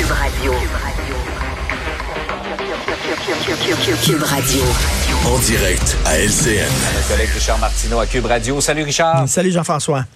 Cube Radio. Cube Radio. En direct à LCN. Notre collègue Richard Martineau à Cube Radio. Salut Richard. Salut Jean-François.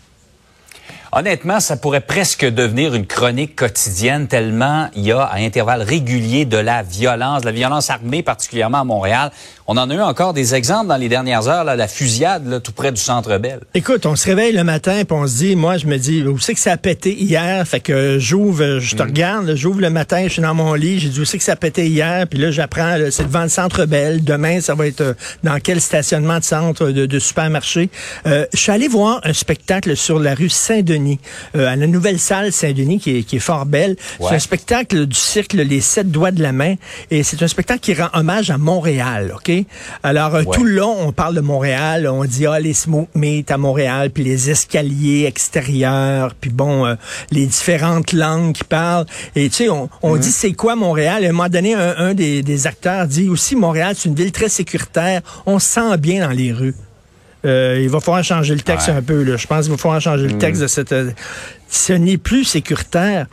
Honnêtement, ça pourrait presque devenir une chronique quotidienne tellement il y a à intervalles réguliers de la violence, la violence armée particulièrement à Montréal. On en a eu encore des exemples dans les dernières heures, là, la fusillade là, tout près du Centre Bell. Écoute, on se réveille le matin et on se dit, moi je me dis, où c'est que ça a pété hier? Fait que j'ouvre, je te Mm. regarde, j'ouvre le matin, je suis dans mon lit, j'ai dit où c'est que ça a pété hier? Puis là j'apprends, c'est devant le Centre Bell. Demain, ça va être euh, dans quel stationnement de centre de, de supermarché? Euh, je suis allé voir un spectacle sur la rue Saint-Denis, euh, à la nouvelle salle Saint-Denis qui est, qui est fort belle. Ouais. C'est un spectacle du cirque Les Sept Doigts de la Main et c'est un spectacle qui rend hommage à Montréal, OK? Alors, euh, Ouais. tout le long, on parle de Montréal, on dit, ah, les smoke meat à Montréal, puis les escaliers extérieurs, puis bon, euh, les différentes langues qui parlent. Et tu sais, on, on dit, c'est quoi Montréal? Et à un moment donné, un, un des, des acteurs dit aussi, Montréal, c'est une ville très sécuritaire. On se sent bien dans les rues. Euh, il va falloir changer le texte Ouais. un peu. Là. Je pense qu'il va falloir changer le texte de cette... ce n'est plus sécuritaire.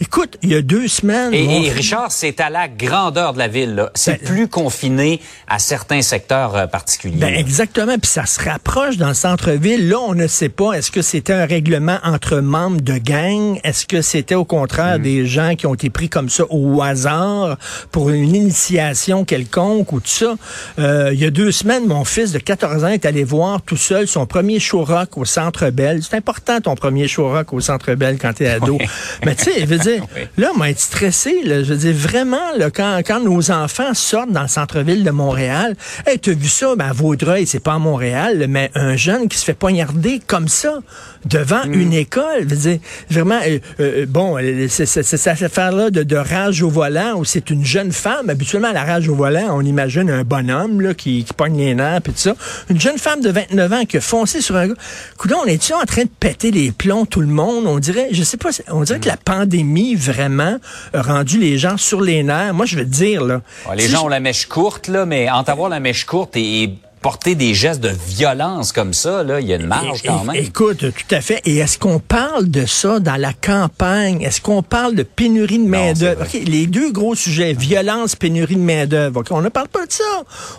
Écoute, il y a deux semaines... Et, et Richard, c'est à la grandeur de la ville. là. C'est Ben, plus confiné à certains secteurs euh, particuliers. Ben exactement, puis ça se rapproche dans le centre-ville. Là, on ne sait pas, est-ce que c'était un règlement entre membres de gang? Est-ce que c'était au contraire Mm. des gens qui ont été pris comme ça au hasard pour une initiation quelconque ou tout ça? Euh, il y a deux semaines, mon fils de 14 ans est allé voir tout seul son premier show rock au Centre Bell. C'est important ton premier show rock au Centre Bell quand t'es ado. Oui. Mais tu sais, je veux dire, Oui. Là, moi, être stressé, là, je veux dire, vraiment, là, quand, quand nos enfants sortent dans le centre-ville de Montréal, hey, t'as vu ça, ben, à Vaudreuil, c'est pas à Montréal, mais un jeune qui se fait poignarder comme ça, devant Mm. une école, je veux dire, vraiment, euh, euh, bon, euh, c'est cette affaire-là de, de rage au volant, où c'est une jeune femme, habituellement, la rage au volant, on imagine un bonhomme, là, qui, qui pogne les nerfs, puis tout ça. Une jeune femme de 29 ans qui a foncé sur un gars. Coudon, on est-tu en train de péter les plombs, tout le monde? On dirait, je sais pas, on dirait que la pandémie, vraiment, a rendu les gens sur les nerfs. Moi, je veux te dire, là. Ouais, les gens je- ont la mèche courte, là, mais entre avoir la mèche courte et porter des gestes de violence comme ça, là, il y a une marge quand même. Écoute, tout à fait. Et est-ce qu'on parle de ça dans la campagne? Est-ce qu'on parle de pénurie de main-d'œuvre? les deux gros sujets, violence, pénurie de main-d'œuvre. On ne parle pas de ça.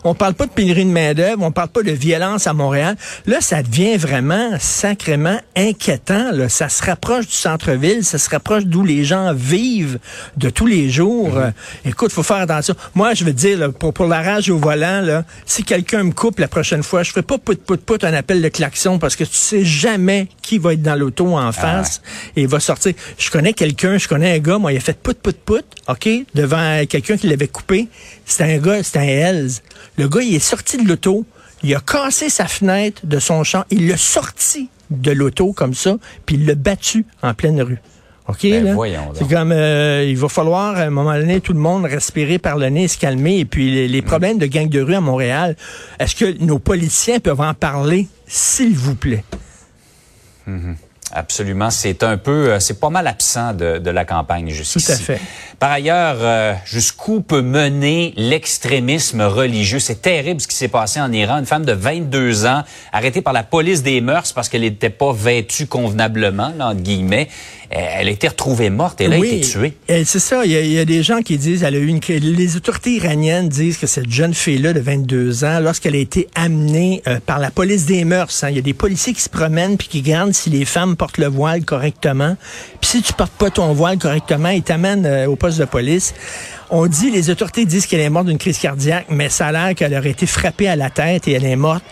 On parle pas de pénurie de main-d'œuvre, on parle pas de violence à Montréal. Là, ça devient vraiment sacrément inquiétant. Ça se rapproche du centre-ville, ça se rapproche d'où les gens vivent de tous les jours. Euh, écoute, faut faire attention. Moi, je veux dire, pour, pour la rage au volant, là, si quelqu'un me coupe la prochaine fois, je ferai pas pout pout pout un appel de klaxon parce que tu sais jamais qui va être dans l'auto en face et il va sortir. Je connais quelqu'un, je connais un gars, moi, il a fait pout pout pout, OK, devant quelqu'un qui l'avait coupé. C'était un gars, c'était un Hells. Le gars, il est sorti de l'auto, il a cassé sa fenêtre de son champ, il l'a sorti de l'auto comme ça, puis il l'a battu en pleine rue. OK, Ben. C'est comme, euh, il va falloir, à un moment donné, tout le monde respirer par le nez, se calmer. Et puis, les, les Mm. problèmes de gang de rue à Montréal, est-ce que nos politiciens peuvent en parler, s'il vous plaît? Absolument. C'est un peu, euh, c'est pas mal absent de, de la campagne jusqu'ici. Tout à fait. Par ailleurs, euh, jusqu'où peut mener l'extrémisme religieux? C'est terrible ce qui s'est passé en Iran. Une femme de 22 ans, arrêtée par la police des mœurs parce qu'elle n'était pas vêtue convenablement, là, entre guillemets. Euh, Elle a été retrouvée morte. Elle a été tuée. Et C'est ça. Il y, a, il y a des gens qui disent, elle a eu une, cri- les autorités iraniennes disent que cette jeune fille-là de 22 ans, lorsqu'elle a été amenée euh, par la police des mœurs, hein, il y a des policiers qui se promènent puis qui regardent si les femmes portent le voile correctement. Puis si tu portes pas ton voile correctement, ils t'amènent euh, au poste de police. On dit, les autorités disent qu'elle est morte d'une crise cardiaque, mais ça a l'air qu'elle aurait été frappée à la tête et elle est morte.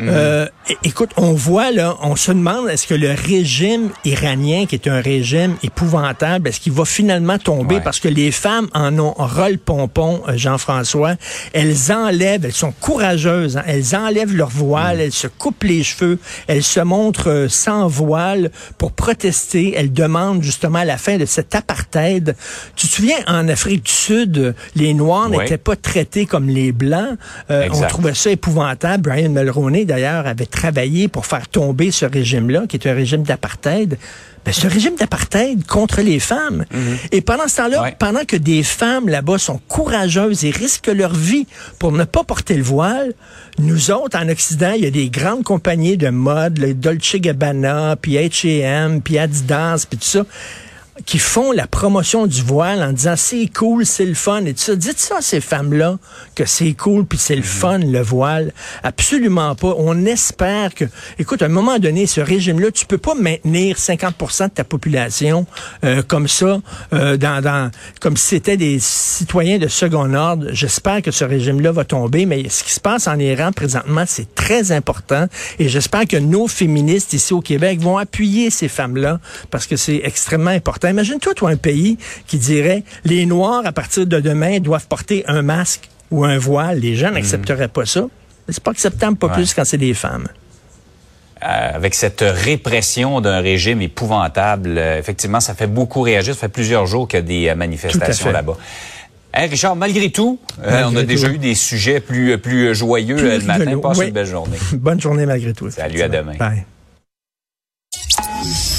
Euh, é- écoute, on voit là, on se demande est-ce que le régime iranien, qui est un régime épouvantable, est-ce qu'il va finalement tomber? Ouais. parce que les femmes en ont ras le pompon, euh, Jean-François. Elles enlèvent, elles sont courageuses, hein, elles enlèvent leur voile, elles se coupent les cheveux, elles se montrent euh, sans voile pour protester. Elles demandent justement la fin de cet apartheid. Tu te souviens, en Afrique du Sud, euh, les Noirs n'étaient pas traités comme les Blancs. Euh, on trouvait ça épouvantable. Brian Mulroney, d'ailleurs, avait travaillé pour faire tomber ce régime-là, qui est un régime d'apartheid. Ben, un régime d'apartheid contre les femmes. Et pendant ce temps-là, Ouais. pendant que des femmes là-bas sont courageuses et risquent leur vie pour ne pas porter le voile, nous autres, en Occident, il y a des grandes compagnies de mode, le Dolce Gabbana, puis H&M, puis Adidas, puis tout ça. Qui font la promotion du voile en disant c'est cool, c'est le fun et tout ça. Dites ça à ces femmes-là que c'est cool puis c'est le fun le voile. Absolument pas. On espère que, écoute, à un moment donné, ce régime-là, tu peux pas maintenir 50% de ta population euh, comme ça, euh, dans, dans, comme si c'était des citoyens de second ordre. J'espère que ce régime-là va tomber, mais ce qui se passe en Iran présentement, c'est très important et j'espère que nos féministes ici au Québec vont appuyer ces femmes-là parce que c'est extrêmement important. Imagine-toi, toi, un pays qui dirait les Noirs, à partir de demain, doivent porter un masque ou un voile. Les gens n'accepteraient pas ça. C'est pas acceptable, pas plus quand c'est des femmes. Euh, avec cette répression d'un régime épouvantable, euh, effectivement, ça fait beaucoup réagir. Ça fait plusieurs jours qu'il y a des euh, manifestations là-bas. Hey Richard, malgré tout, on a déjà eu des sujets plus, plus joyeux le matin. Passe une belle journée. Bonne journée malgré tout. Salut, à demain. Bye.